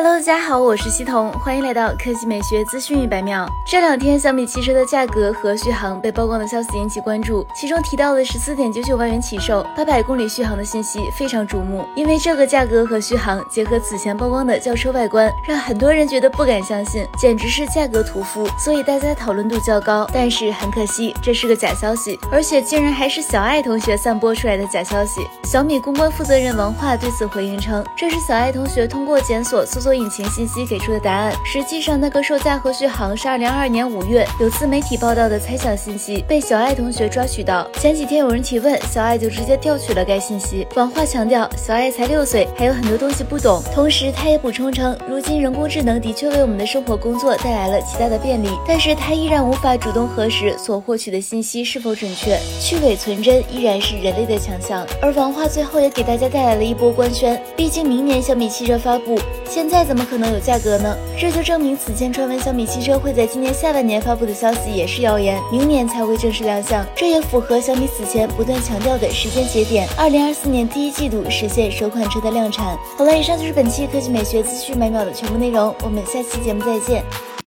Hello，大家好，我是西彤，欢迎来到科技美学资讯一百秒。这两天，小米汽车的价格和续航被曝光的消息引起关注，其中提到的十四点九九万元起售，八百公里续航的信息非常瞩目。因为这个价格和续航结合此前曝光的轿车外观，让很多人觉得不敢相信，简直是价格屠夫，所以大家讨论度较高。但是很可惜，这是个假消息，而且竟然还是小爱同学散播出来的假消息。小米公关负责人王化对此回应称，这是小爱同学通过检索搜索。引擎信息给出的答案，实际上那个售价和续航是二零二二年五月有自媒体报道的猜想信息，被小爱同学抓取到。前几天有人提问，小爱就直接调取了该信息。王话强调，小爱才六岁，还有很多东西不懂。同时，他也补充称，如今人工智能的确为我们的生活工作带来了极大的便利，但是他依然无法主动核实所获取的信息是否准确，去伪存真依然是人类的强项。而王化最后也给大家带来了一波官宣，毕竟明年小米汽车发布，现在。再怎么可能有价格呢？这就证明此前传闻小米汽车会在今年下半年发布的消息也是谣言，明年才会正式亮相。这也符合小米此前不断强调的时间节点：二零二四年第一季度实现首款车的量产。好了，以上就是本期科技美学资讯每秒的全部内容，我们下期节目再见。